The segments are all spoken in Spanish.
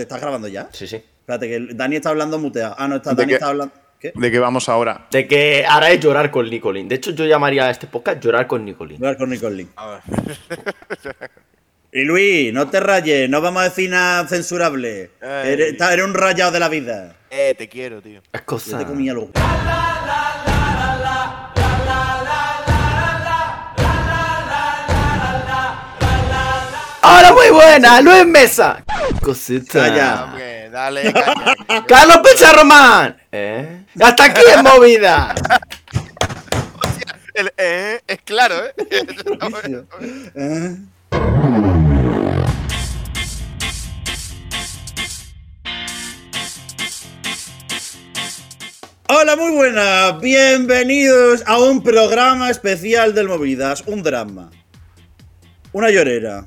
espérate, ¿estás grabando ya? Sí, sí. Espérate, que Dani está hablando muteado. Ah, no, está, ¿De Dani qué? está hablando. ¿Qué? ¿De qué vamos ahora? De que ahora es llorar con Nicolín. De hecho, yo llamaría a este podcast llorar con Nicolín. Hablar con Nicole Link. A ver. Y Luis, no te rayes, no vamos a decir nada censurable. Ay. Eres, está- eres un rayado de la vida. Eh, te quiero, tío. Es Yo cosa. te comía los. ¡Hola, muy buena! ¡Luis Mesa! Cosita. Calla. Hombre, dale, caña. ¡Carlos Pecharromán! ¿Eh? ¡Hasta aquí en movida! El, eh, es claro, ¿eh? ¿Eh? Hola, muy buenas. Bienvenidos a un programa especial del Movidas, un drama. Una llorera.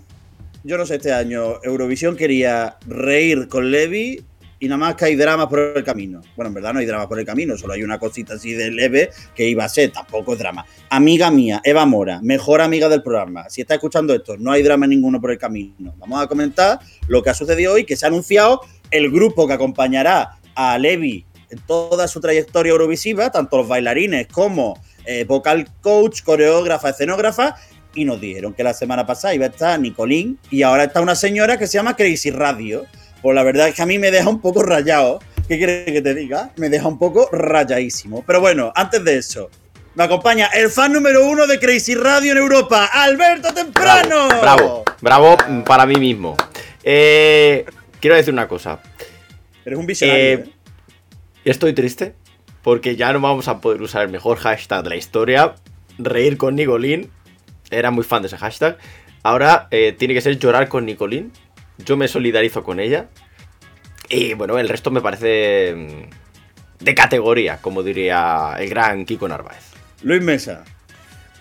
Yo no sé, este año Eurovisión quería reír con Levi y nada más que hay dramas por el camino. Bueno, en verdad no hay dramas por el camino, solo hay una cosita así de leve que iba a ser, tampoco es drama. Amiga mía, Eva Mora, mejor amiga del programa. Si está escuchando esto, no hay drama ninguno por el camino. Vamos a comentar lo que ha sucedido hoy, que se ha anunciado el grupo que acompañará a Levi en toda su trayectoria eurovisiva, tanto los bailarines como eh, vocal coach, coreógrafa, escenógrafa, y nos dijeron que la semana pasada iba a estar Nicolín y ahora está una señora que se llama Crazy Radio. Pues la verdad es que a mí me deja un poco rayado. ¿Qué quieres que te diga? Me deja un poco rayadísimo. Pero bueno, antes de eso, me acompaña el fan número uno de Crazy Radio en Europa, Alberto Temprano. Bravo, bravo para mí mismo. Eh, quiero decir una cosa. Eres un visionario. Eh, ¿eh? Estoy triste porque ya no vamos a poder usar el mejor hashtag de la historia. Reír con Nicolín. Era muy fan de ese hashtag. Ahora eh, tiene que ser llorar con Nicolín. Yo me solidarizo con ella. Y bueno, el resto me parece mm, de categoría, como diría el gran Kiko Narváez. Luis Mesa.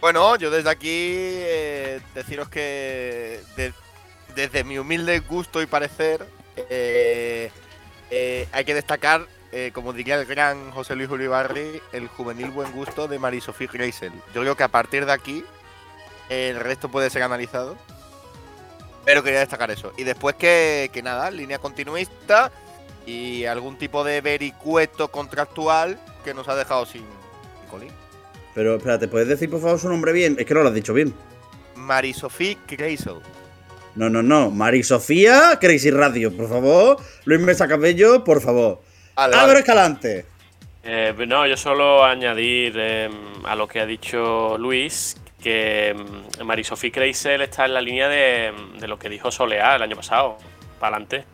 Bueno, yo desde aquí eh, deciros que de- desde mi humilde gusto y parecer eh, eh, hay que destacar, eh, como diría el gran José Luis Uribarri, el juvenil buen gusto de Marie-Sophie Kreisel. Yo creo que a partir de aquí el resto puede ser analizado. Pero quería destacar eso. Y después que, que nada, línea continuista y algún tipo de vericueto contractual que nos ha dejado sin Nicolín. Pero espérate, ¿puedes decir por favor su nombre bien? Es que no lo has dicho bien. Marie-Sophie Kreisel. No, no, no. Mari Sofía, Crazy Radio, por favor. Luis Mesa Cabello, por favor. Vale, Álvaro vale. Escalante. Eh, no, yo solo añadir eh, a lo que ha dicho Luis que mm, Marie-Sophie Kreisel está en la línea de, de lo que dijo Soleá el año pasado. Para adelante.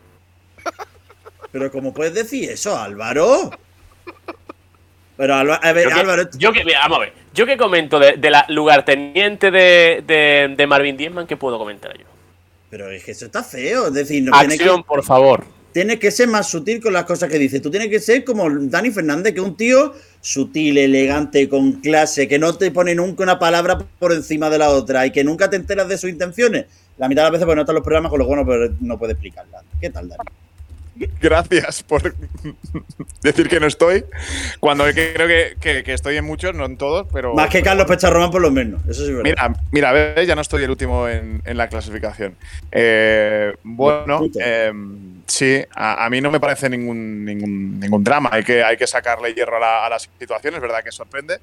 Pero ¿cómo puedes decir eso, Álvaro? Pero Álvaro, a ver, Yo que, Álvaro, yo que- vamos a ver. Yo que comento de, de la lugarteniente de, de, de Marvin Diezman, ¿qué puedo comentar yo? pero es que eso está feo. Es decir, no tiene Acción, que, por favor. Tiene que ser más sutil con las cosas que dice. Tú tienes que ser como Dani Fernández, que es un tío sutil, elegante, con clase, que no te pone nunca una palabra por encima de la otra y que nunca te enteras de sus intenciones. La mitad de las veces porque no están los programas, con lo bueno, pero no puede explicarlas. ¿Qué tal, Dani? Gracias por decir que no estoy. Cuando creo que, que- que estoy en muchos, no en todos, pero. Más que Carlos Pecharromán, por lo menos. Eso sí es verdad. Mira, mira, ves, ya no estoy el último en, en la clasificación. Eh, bueno, eh, sí, a, mí no me parece ningún, ningún, drama. Hay que, hay que sacarle hierro a la, a situación, es verdad que sorprende.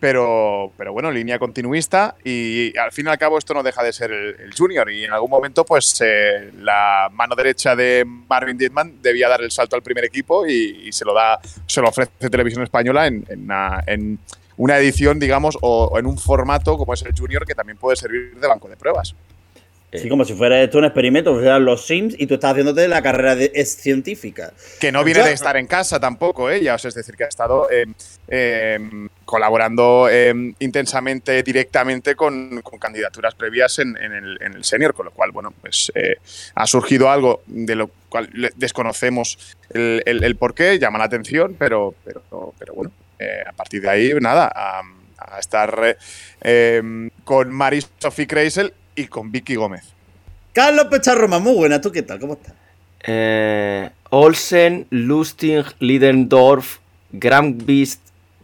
Pero, pero bueno, línea continuista y al fin y al cabo esto no deja de ser el, junior y en algún momento pues eh, la mano derecha de Marvin Dietman debía dar el salto al primer equipo y, se lo da se lo ofrece Televisión Española en, una, edición digamos o en un formato como es el junior que también puede servir de banco de pruebas. Sí, como si fuera esto un experimento, fueran los Sims y tú estás haciéndote la carrera de, es científica. Que no viene Ya- de estar en casa tampoco, ella, o sea, es decir, que ha estado eh, eh, colaborando eh, intensamente, directamente con, con candidaturas previas en, en el, en el senior, con lo cual, bueno, pues eh, ha surgido algo de lo cual desconocemos el, el, el por qué, llama la atención, pero, pero, pero bueno, eh, a partir de ahí, nada, a, a estar eh, eh, con Maris Sophie Kreisel y con Vicky Gómez. Carlos Pecharroma, muy buena. ¿Tú qué tal? ¿Cómo estás? Eh, Olsen, Lustig, Lidendorf, Grambist,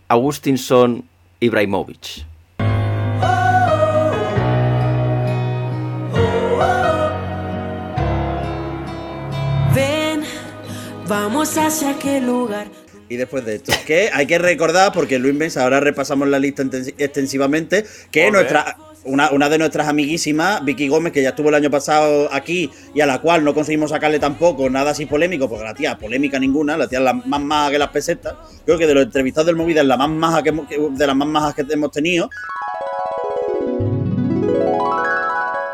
Augustinson, Ibrahimovic. Ven, Vamos hacia aquel lugar. Y después de esto, que hay que recordar, porque Luis Mens, ahora repasamos la lista extensivamente, que nuestra, una, una de nuestras amiguísimas, Vicky Gómez, que ya estuvo el año pasado aquí y a la cual no conseguimos sacarle tampoco nada así polémico, porque la tía, polémica ninguna, la tía es la más maja que las pesetas. Creo que de los entrevistados del Movida es la más maja que, de las más majas que hemos tenido.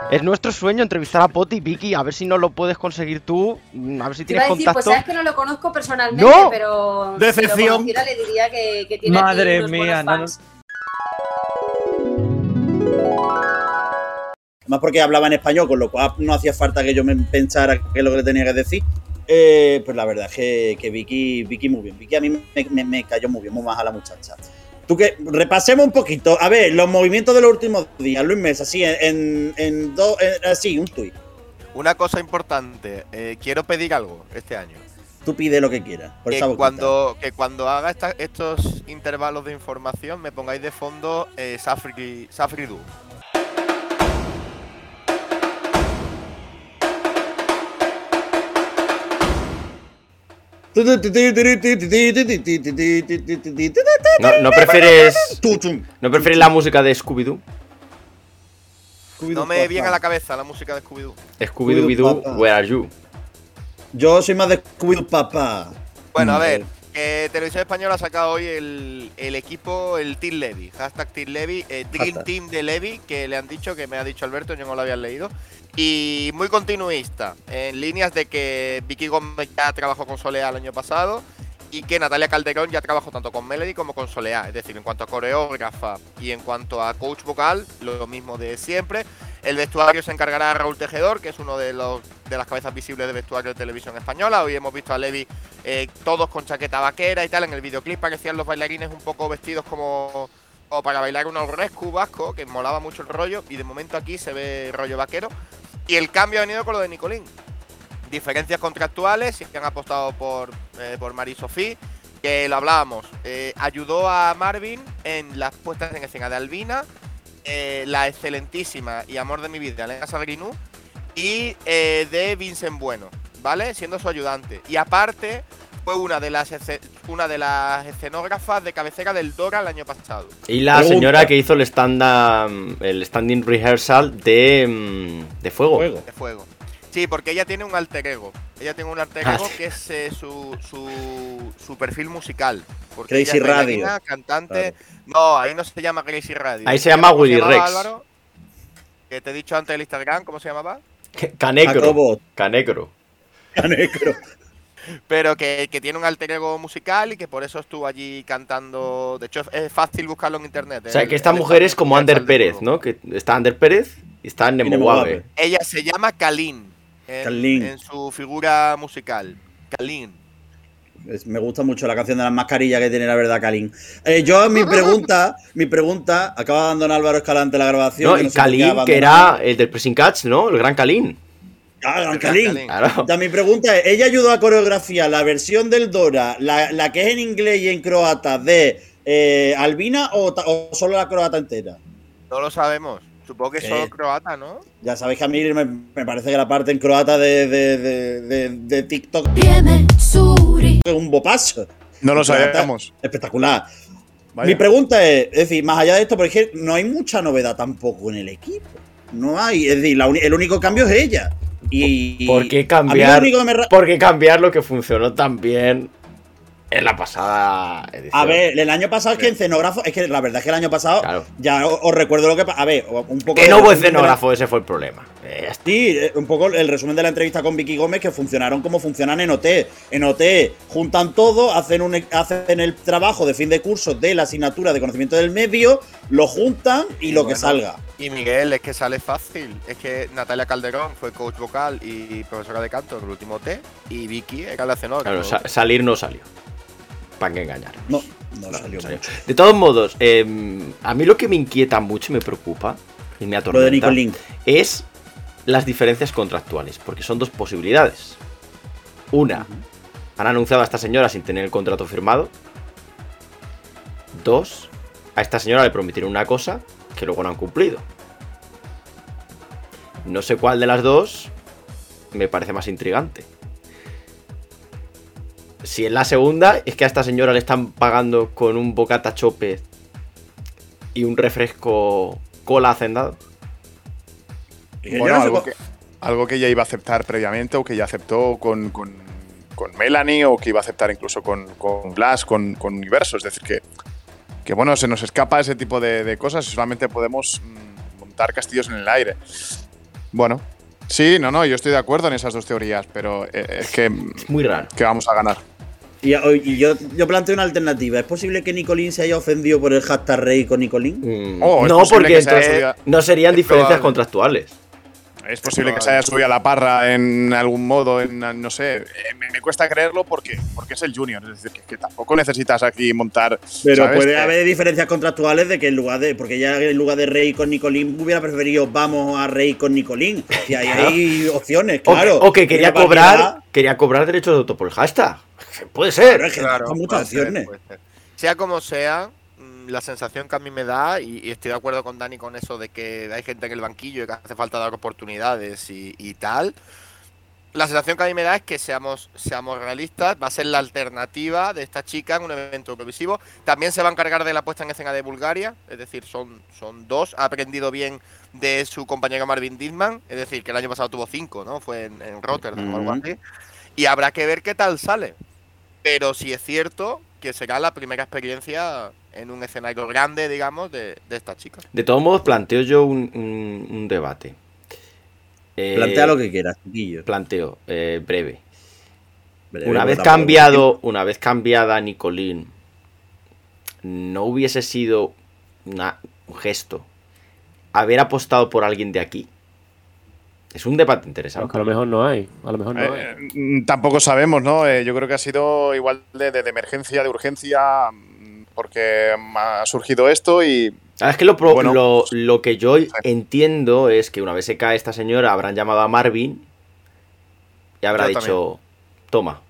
Es nuestro sueño entrevistar a Poti, Vicky, a ver si no lo puedes conseguir tú, a ver si Te iba tienes a decir, pues contacto. sabes que no lo conozco personalmente, ¡No! pero Decepción. si lo conociera le diría que, que tiene aquí Madre unos mía, no. Fans. Más porque hablaba en español, con lo cual no hacía falta que yo me pensara qué es lo que le tenía que decir. Eh, pues la verdad es que, que Vicky, Vicky muy bien. Vicky a mí me, me- me cayó muy bien, muy más a la muchacha. Tú que repasemos un poquito. A ver, los movimientos de los últimos días, Luis Mesa, así, en, en, dos, así, un tuit. Una cosa importante, eh, quiero pedir algo este año. Tú pide lo que quieras. Por Que cuando, que cuando haga esta- estos intervalos de información me pongáis de fondo eh, Safri, Safri Du. ¿No, no prefieres. ¿No prefieres la música de Scooby-Doo? No me viene a la cabeza la música de Scooby-Doo. Scooby-Doo. Where Are You? Yo soy más de Scooby-Doo, papá. Bueno, a Mm. ver, Televisión Española ha sacado hoy el, el equipo, el Team Levy, hashtag Team Levy, eh, Dream. Team de Levy, que le han dicho, que me ha dicho Alberto, yo no lo había leído. Y muy continuista, en líneas de que Vicky Gómez ya trabajó con Soleá el año pasado y que Natalia Calderón ya trabajó tanto con Melody como con Soleá. Es decir, en cuanto a coreógrafa y en cuanto a coach vocal, lo mismo de siempre. El vestuario se encargará Raúl Tejedor, que es uno de, los, de las cabezas visibles de vestuario de televisión española. Hoy hemos visto a Levi eh, todos con chaqueta vaquera y tal. En el videoclip parecían los bailarines un poco vestidos como, como para bailar un rescue vasco, que molaba mucho el rollo. Y de momento aquí se ve rollo vaquero. Y el cambio ha venido con lo de Nicolín. Diferencias contractuales, que han apostado por, eh, por Sofía, que lo hablábamos. eh, ayudó a Marvin en las puestas en escena de Albina, eh, la excelentísima y amor de mi vida, Elena Sagrinú, y eh, de Vincent Bueno, ¿vale? Siendo su ayudante. Y aparte, fue una de las una de las escenógrafas de cabecera del Dora el año pasado. Y la Pregunta. señora que hizo el stand el standing rehearsal de, mm, de fuego. De fuego. Sí, porque ella tiene un alter ego. Ella tiene un alter Ah, ego que es eh, su, su, su perfil musical. Porque Crazy ella es Radio. bailarina, cantante. No, ahí no se llama Crazy Radio. Ahí se llama ¿Cómo Willy Rex. Álvaro? Que te he dicho antes el Instagram, ¿cómo se llamaba? Canecro. Jacobo. Canecro. Pero que, que tiene un alter ego musical y que por eso estuvo allí cantando. De hecho, es- fácil buscarlo en internet. O sea, el- que esta mujer es como Ander Pérez. ¿no? Que está Ander Pérez y está Nemo Nemowabe. Wabe. Ella se llama Kalin. En, Kalin. en su figura musical. Kalin. Es- Me gusta mucho la canción de las mascarillas que tiene la verdad, Kalin. Eh, yo, mi pregunta, mi pregunta, acaba de abandonar Álvaro Escalante la grabación. No, que y no Kalin, que era el del Pressing Catch, ¿no? El gran Kalin. Ah. Kalin. Claro. Ya, mi pregunta es, ¿ella ayudó a coreografiar la versión del Dora, la, la que es en inglés y en croata de eh, Albina o, solo la croata entera? No lo sabemos. Supongo que ¿Qué? solo croata, ¿no? Ya sabéis que a mí me, me parece que la parte en croata de, de, de, de- de TikTok es un bopazo. No lo sabíamos. Espectacular. Vaya. Mi pregunta es, es decir, más allá de esto, porque no hay mucha novedad tampoco en el equipo. No hay, es decir, la el único cambio es ella. Y, ¿Por qué lo cambiar? me ra- ¿Por qué cambiar lo que funcionó tan bien en la pasada edición? A ver, el año pasado es que en escenógrafo, es que la verdad es que el año pasado, Claro. ya os, os recuerdo lo que A ver, un poco. Que no hubo de la- escenógrafo, ese fue el problema. Eh. Sí, eh, un poco el resumen de la entrevista con Vicky Gómez que funcionaron como funcionan en OT. En OT juntan todo, hacen, un, hacen el trabajo de fin de curso de la asignatura de conocimiento del medio, lo juntan y, Y lo que salga. Y Miguel, es que sale fácil. Es que Natalia Calderón fue coach vocal y profesora de canto en el último T. Y Vicky era la escenógrafa. Claro, sa- salir no salió. ¿Para engañar? No, no No, salió no salió. mucho. De todos modos, eh, a mí lo que me inquieta mucho y me preocupa y me Lo de atormenta es las diferencias contractuales, porque son dos posibilidades. Una, han anunciado a esta señora sin tener el contrato firmado. Dos, a esta señora le prometieron una cosa que luego no han cumplido. No sé cuál de las dos me parece más intrigante. Si en la segunda es que a esta señora le están pagando con un bocata chope y un refresco cola hacendado. Bueno, no algo que, algo que ella iba a aceptar previamente o que ya aceptó con, con, con Melanie o que iba a aceptar incluso con, con Glass, con, con Universo. Es decir, que, que bueno, se nos escapa ese tipo de, de cosas y solamente podemos mm, montar castillos en el aire. Bueno, sí, no, no, yo estoy de acuerdo en esas dos teorías, pero eh, es que, Es muy raro. que vamos a ganar. Y, y yo, yo planteo una alternativa. ¿Es posible que Nicolín se haya ofendido por el hashtag rey con Nicolín? Mm, Oh, no, porque entonces subido- no serían diferencias probable. contractuales. Es posible que se haya subido a la parra en algún modo, en, no sé. eh, Me, me cuesta creerlo porque, porque es el Junior. Es decir, que, que tampoco necesitas aquí montar. Pero ¿sabes? puede haber diferencias contractuales de que en lugar de. Porque ya en lugar de rey con Nicolín hubiera preferido vamos a rey con Nicolín. Y ahí hay opciones, O, claro. o que quería cobrar, quería cobrar derechos de autor por el hashtag. Puede ser. Pero es que Claro, muchas puede ser, puede ser. Sea como sea, mm, la sensación que a mí me da, y, y estoy de acuerdo con Dani con eso de que hay gente en el banquillo y que hace falta dar oportunidades y, y tal. La sensación que a mí me da es que seamos, seamos realistas, va a ser la alternativa de esta chica en un evento televisivo. También se va a encargar de la puesta en escena de Bulgaria, es decir, son, son dos. Ha aprendido bien de su compañero Marvin Didman, es decir, que el año pasado tuvo cinco, ¿no? Fue en, en Rotterdam o algo así. Y habrá que ver qué tal sale. Pero sí es cierto que será la primera experiencia en un escenario grande, digamos, de, de esta chica. De todos modos, planteo yo un, un- un debate. Eh, Plantea lo que quieras, chiquillo. Planteo, eh, breve. Breve, Una vez cambiado, una vez cambiada Nicolín, no hubiese sido una- un gesto haber apostado por alguien de aquí. Es un debate interesante. a lo mejor no hay. A lo mejor no hay. eh, tampoco sabemos, ¿no? Eh, yo creo que ha sido igual de, de- de emergencia, de urgencia, mm, porque ha surgido esto y. Ah, Es que lo, pro- Bueno, lo, lo que yo entiendo es que una vez se cae esta señora, habrán llamado a Marvin y habrá dicho, toma.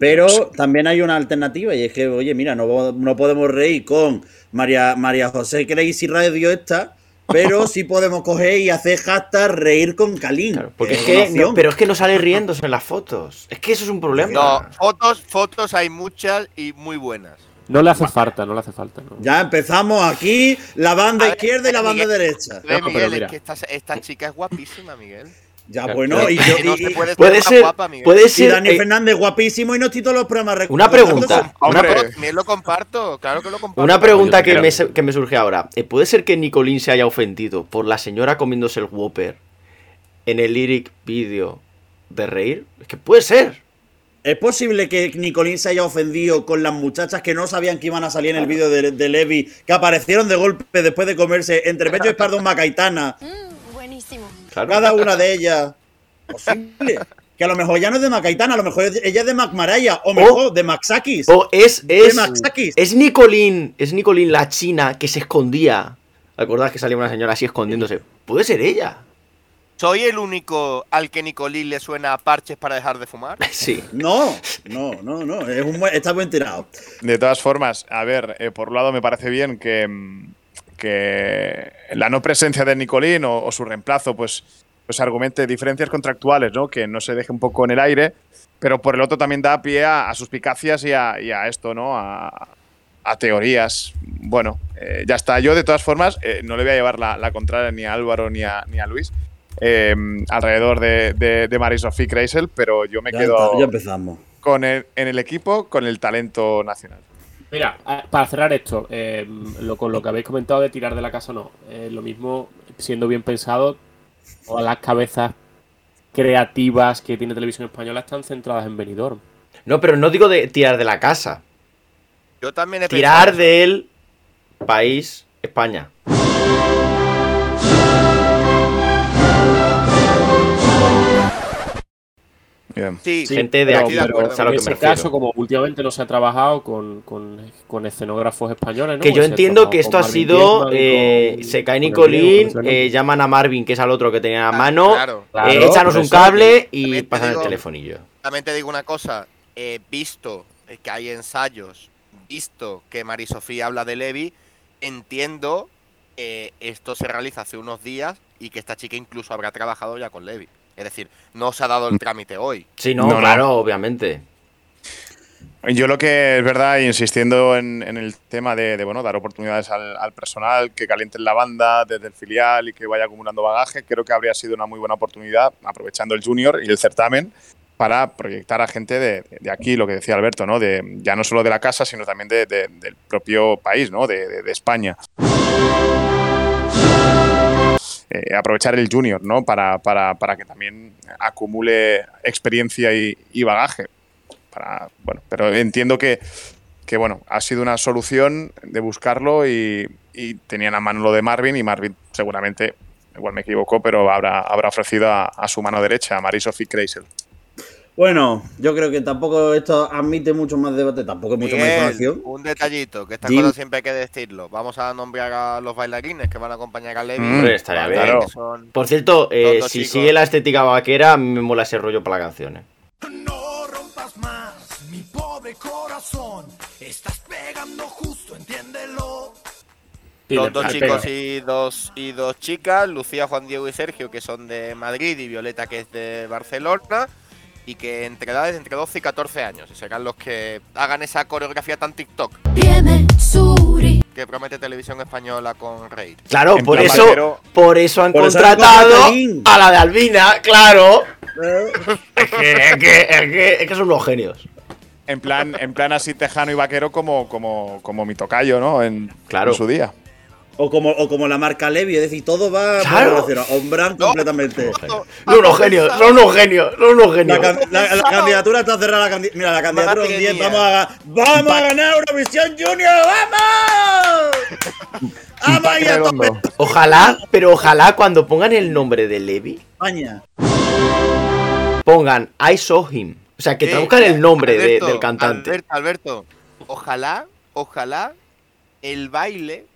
Pero también hay una alternativa y es que, oye, mira, no, no podemos reír con María, María José Crazy Radio esta, pero sí podemos coger y hacer hashtag reír con Kalin. Claro, porque es que, no, pero es que no sale riéndose en las fotos. Es que eso es un problema. No, fotos, fotos hay muchas y muy buenas. No le hace falta, no le hace falta. no. Ya empezamos aquí la banda ver, izquierda y la banda Miguel. derecha. Ve, pero Miguel, mira. es que esta, esta chica es guapísima, Miguel. Ya, bueno, y yo. No y- se puede, ser, guapa, Miguel. puede y ser. Dani eh, Fernández guapísimo y no estoy todos los programas Una pregunta. Una, También lo comparto, claro que lo comparto. una pregunta que me, que me surge ahora. Eh, ¿Puede ser que Nicolín se haya ofendido por la señora comiéndose el Whopper en el lyric vídeo de reír? Es que puede ser. ¿Es posible que Nicolín se haya ofendido con las muchachas que no sabían que iban a salir en el vídeo de, de Levi, que aparecieron de golpe después de comerse entre pecho y espalda un macaitana? Mm, buenísimo. Claro. Cada una de ellas. Posible. Que a lo mejor ya no es de Macaitana, a lo mejor ella es de McMaraya, o mejor de Maxakis. O es, de es, Maxakis. es Nicolín, es Nicolín la china que se escondía. ¿Acordás que salía una señora así escondiéndose? Puede ser ella. ¿Soy el único al que Nicolín le suena a parches para dejar de fumar? Sí. No, no, no, no. Es un buen- está buen tirado. De todas formas, a ver, eh, por un lado me parece bien que, mm, que la no presencia de Nicolín o, o su reemplazo, pues, pues argumente diferencias contractuales, ¿no? Que no se deje un poco en el aire, pero por el otro también da pie a, a suspicacias y a, y a esto, ¿no? A, a teorías. Bueno, eh, ya está. Yo, de todas formas, eh, no le voy a llevar la, la contraria ni a Álvaro ni a, ni a Luis eh, alrededor de, de, de Marie-Sophie Kreisel, pero yo me Ya, quedo está, ya empezamos. con el, en el equipo con el talento nacional. Mira, para cerrar esto, eh, lo, con lo que habéis comentado de tirar de la casa no. Eh, lo mismo, siendo bien pensado, todas las cabezas creativas que tiene Televisión Española están centradas en Benidorm. No, pero no digo de tirar de la casa. Yo también he Tirar pensado del país España. Bien. Sí, Gente de Pero- aquí, de pero en que me ese caso, como últimamente no se ha trabajado con, con- con escenógrafos españoles, ¿no? Que yo Pues entiendo que esto ha Marvin sido. Eh, con- se cae Nicolín, eh, llaman a Marvin, que es al otro que tenía a mano. Claro. Claro, eh, échanos un cable y pasan el telefonillo. También te digo una cosa, eh, visto que hay ensayos, visto que Mari Sofía habla de Levi, entiendo que esto se realiza hace unos días y que esta chica incluso habrá trabajado ya con Levi. Es decir, no se ha dado el trámite hoy. Sí, no, No, no. claro, obviamente. Yo lo que es verdad, insistiendo en, en el tema de, de, bueno, dar oportunidades al, al personal, que calienten la banda desde el filial y que vaya acumulando bagaje, creo que habría sido una muy buena oportunidad, aprovechando el junior y el certamen, para proyectar a gente de, de aquí, lo que decía Alberto, ¿no? De, ya no solo de la casa, sino también de- de- del propio país, ¿no? de, de- de España. Eh, aprovechar el junior, ¿no? Para, para- para que también acumule experiencia y, bagaje. Para, bueno, pero entiendo que, que, bueno, ha sido una solución de buscarlo y, y tenían a mano lo de Marvin y Marvin seguramente, igual me equivoco, pero habrá, habrá ofrecido a, a su mano derecha, a Marie-Sophie Kreisel. Bueno, yo creo que tampoco esto admite mucho más debate, tampoco hay mucha más información. un detallito, que estas cosas siempre hay que decirlo. Vamos a nombrar a los bailarines que van a acompañar a Levi. Mm, Hombre, estaría bien. son- Por cierto, eh, si chicos. sigue la estética vaquera, a mí me mola ese rollo para la canción. eh. No rompas más mi pobre corazón. Estás pegando justo, entiéndelo. Los dos chicos y dos, y dos chicas, Lucía, Juan Diego y Sergio, que son de Madrid, y Violeta, que es de Barcelona, y que entre edades entre 12 y 14 años, y serán los que hagan esa coreografía tan TikTok que promete Televisión Española con Reid. Claro, En por eso, por eso han Por eso han contratado a la de Albina, claro. Eh, Es que, es que, es que, es que son unos genios. En plan, en plan así tejano y vaquero como, como, como mi tocayo, ¿no? En, Claro. en su día. O como, o como la marca Levi, es decir, todo va Claro. relacionado. Ombran completamente. Son unos genios, son unos genios, son unos La, genios. can- la- la candidatura está cerrada. La Mira, la candidatura Madre 10. mía. Vamos a, vamos a ganar Eurovisión Junior. ¡Vamos! ¡Vamos ahí a. Ojalá, pero ojalá cuando pongan el nombre de Levi, España. pongan I saw him. O sea, que Eh, traduzcan el nombre de- del cantante. Alberto, Alberto, ojalá, ojalá el baile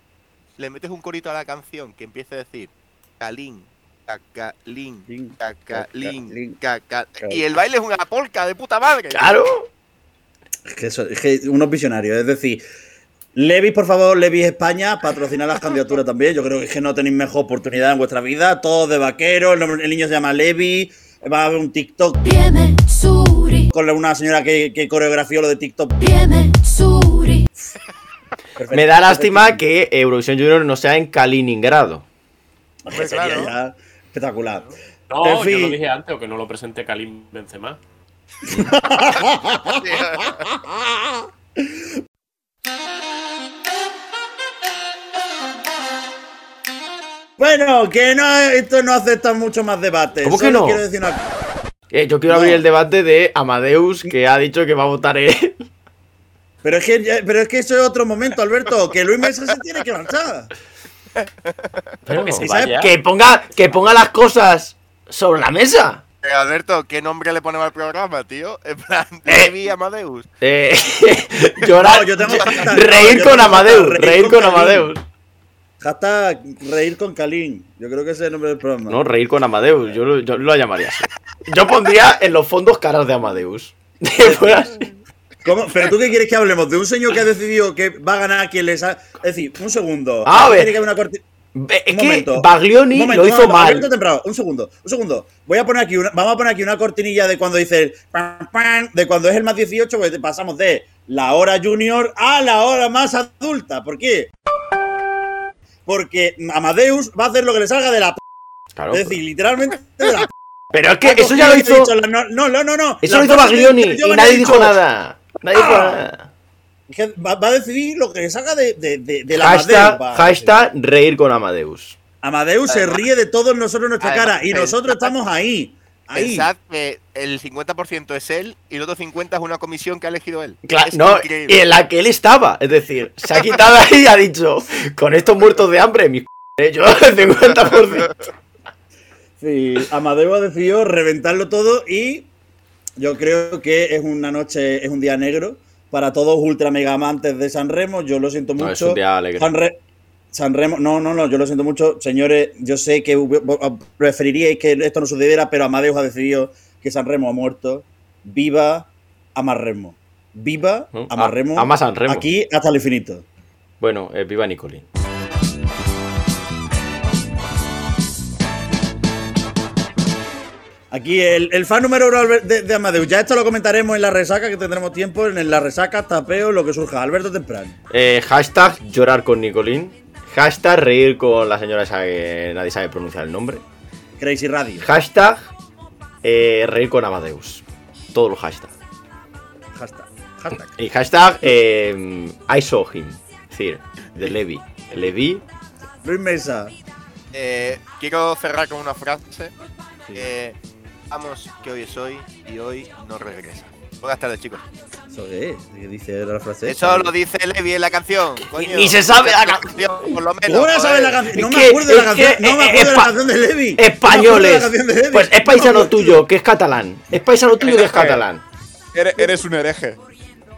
le metes un corito a la canción que empiece a decir Calín, cacalín, Lin, cacalín, cacalín, caca. Y el baile es una polca de puta madre. Claro. Es que, eso- es que unos visionarios. Es decir, Levi, por favor, Levi España, patrocinar las candidaturas también. Yo creo que es que no tenéis mejor oportunidad en vuestra vida. Todos de vaquero. El, nombre- el niño se llama Levi. Va a haber un TikTok Viene Suri. con una señora que, que coreografió lo de TikTok. Viene Suri. Perfecto. Me da lástima que Eurovisión Junior no sea en Kaliningrado. Hombre, sería Claro. ya espectacular. No, En yo lo dije antes, o que no lo presente Kalim Benzema. Bueno, que no, esto no acepta mucho más debate. ¿Cómo que no? quiero decir una Eh, yo quiero No. abrir el debate de Amadeus, que ha dicho que va a votar él. Pero es que, pero es que eso es otro momento, Alberto, que Luis Mesa se tiene que marchar. Pero que se ¿Y sabes vaya. que ponga, que ponga las cosas sobre la mesa. Eh, Alberto, ¿qué nombre le ponemos al programa, tío? En plan, Eh. Levi Amadeus. Eh, llorar, No, yo tengo hashtag, reír no, yo con tengo Amadeus, hashtag, reír con. Amadeus. Hashtag reír con Kalin. Yo creo que ese es el nombre del programa. No, reír con Amadeus, yo, lo- yo lo llamaría así. Yo pondría en los fondos caras de Amadeus. ¿Pero tú qué quieres que hablemos? ¿De un señor que ha decidido que va a ganar quien les ha... Es decir, un segundo. A ver. Tiene que haber una corti- Ve- Es Un que momento. Baglioni momento, lo hizo momento, mal. Alberto Temprano, un segundo, un segundo. Voy a poner aquí una, vamos a poner aquí una cortinilla de cuando dice el de cuando es el más 18, pues pasamos de la hora junior a la hora más adulta. ¿Por qué? Porque Amadeus va a hacer lo que le salga de la p Claro. Es decir, literalmente de la p Pero es que eso ya lo hizo. dicho no, no, no, no, no. Eso lo hizo Baglioni y nadie dijo nada. Nadie dijo ¡Ah! que va, va a decidir lo que le salga de, de, de, de la Hashtag, Amadeus. hashtag reír con Amadeus. Amadeus se ríe de todos nosotros en nuestra además, cara y pensad- nosotros estamos ahí. Ahí. Pensad que el 50% es él y el otro 50% es una comisión que ha elegido él. Claro, Es no, increíble. en la que él estaba. Es decir, se ha quitado ahí y ha dicho: Con estos muertos de hambre, mis c- yo el 50%. Sí, Amadeo ha decidido reventarlo todo y yo creo que es una noche, es un día negro para todos ultra mega amantes de San Remo. Yo lo siento mucho. No, es un día alegre. San, Re- San Remo, no, no, no, yo lo siento mucho. Señores, yo sé que hub- preferiríais que esto no sucediera, pero Amadeus ha decidido que San Remo ha muerto. Viva Amarremo. Viva. Amarremo. A- ama San Remo. Aquí hasta el infinito. Bueno, eh, viva Nicolín. Aquí el, el fan número uno de, de Amadeus. Ya esto lo comentaremos en la resaca, que tendremos tiempo. En la resaca, tapeo, lo que surja. Alberto Temprano. Eh, hashtag llorar con Nicolín. Hashtag reír con la señora esa que nadie sabe pronunciar el nombre. Crazy Radio. Hashtag eh, reír con Amadeus. Todos los hashtags. Hashtag. Hashtag. Y hashtag eh, I saw him. Es decir, de Levi. Levi. Luis Mesa. Eh, quiero cerrar con una frase. Eh, vamos, que hoy es hoy y hoy no regresa. Buenas tardes, chicos. ¿Eso qué es? ¿Qué dice la frase? Eso lo dice Levi en la canción. coño. ni se sabe la canción. Por lo menos. ¿Cómo no sabes la canción? No me acuerdo de la canción. No me acuerdo de la canción de Levi. Españoles. Pues es paisano tuyo, que es catalán. Es paisano tuyo, que es catalán. Eres, eres un hereje.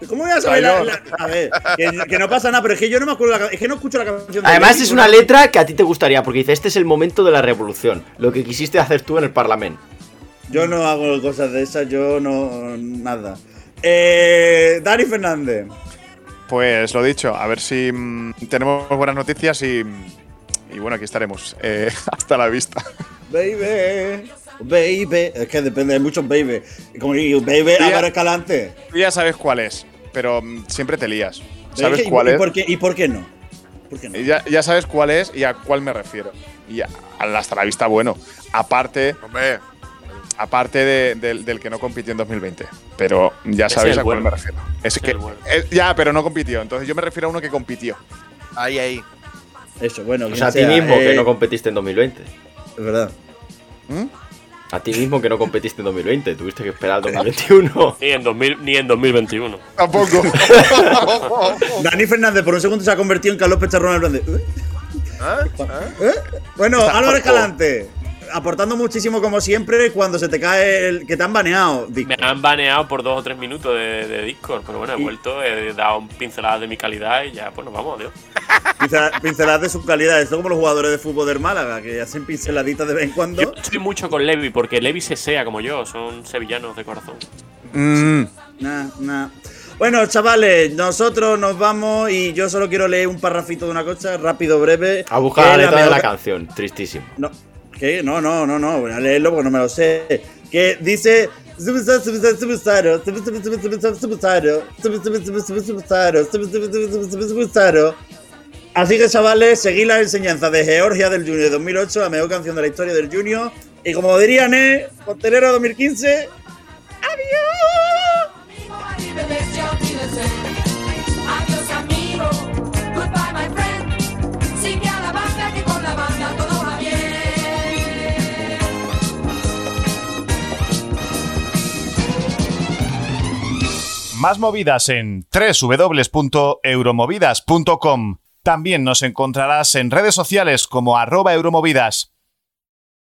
¿Cómo voy a saber la, la- A ver, que, que no pasa nada, pero es que yo no me acuerdo de la Es que no escucho la canción de Además Levi, es una letra que a ti te gustaría, porque dice, este es el momento de la revolución, lo que quisiste hacer tú en el Parlamento. Yo no hago cosas de esas, yo no. Nada. Eh, Dani Fernández. Pues lo dicho, a ver si mm, tenemos buenas noticias y, y bueno, aquí estaremos. Eh, hasta la vista. Baby. Baby. Es que depende de muchos baby. Como digo, baby, Álvaro Escalante. Tú ya sabes cuál es, pero mm, siempre te lías. ¿Y ¿Sabes qué- cuál y, es? por qué, ¿Y por qué no? ¿Por qué no? Y Ya, ya sabes cuál es y a cuál me refiero. Y a- hasta la vista, bueno. Aparte, Hombre, aparte de- del, del que no compitió en 2020. Pero ya sabéis a cuál bueno. me refiero. Es Es que, bueno. eh, ya, pero no compitió. Entonces yo me refiero a uno que compitió. ahí, ahí. Eso, bueno. O sea, a ti mismo que no competiste en 2020. Es verdad. ¿Mm? A ti mismo que no competiste en 2020, tuviste que esperar al 2021. Ni en, 2000, ni en 2021. Tampoco. Dani Fernández por un segundo se ha convertido en Carlos Pecharrón de, ¿eh? ¿Eh? ¿Eh? Bueno, Álvaro. Escalante. Aportando muchísimo como siempre cuando se te cae el que te han baneado. Me han baneado por dos o tres minutos de, de Discord, pero bueno, he Y- vuelto, he dado un pinceladas de mi calidad y ya, pues nos vamos, adiós. Pincela- Pinceladas de sus calidades. Esto como los jugadores de fútbol del Málaga, que hacen pinceladitas de vez en cuando. Yo estoy mucho con Levi, porque Levi se sea como yo, son sevillanos de corazón. Mm, Nah, nah. Bueno, chavales, nosotros nos vamos y yo solo quiero leer un parrafito de una cosa, rápido, breve. A buscar la letra de la ca- canción, tristísimo. No, ¿qué? No, no, no, no, voy a leerlo porque no me lo sé. Que dice. Así que chavales, seguid la enseñanza de Georgia del Junior 2008, la mejor canción de la historia del Junior. Y como dirían, ¿eh? Hostelero 2015. Más movidas en www.euromovidas.com. También nos encontrarás en redes sociales como arroba euromovidas.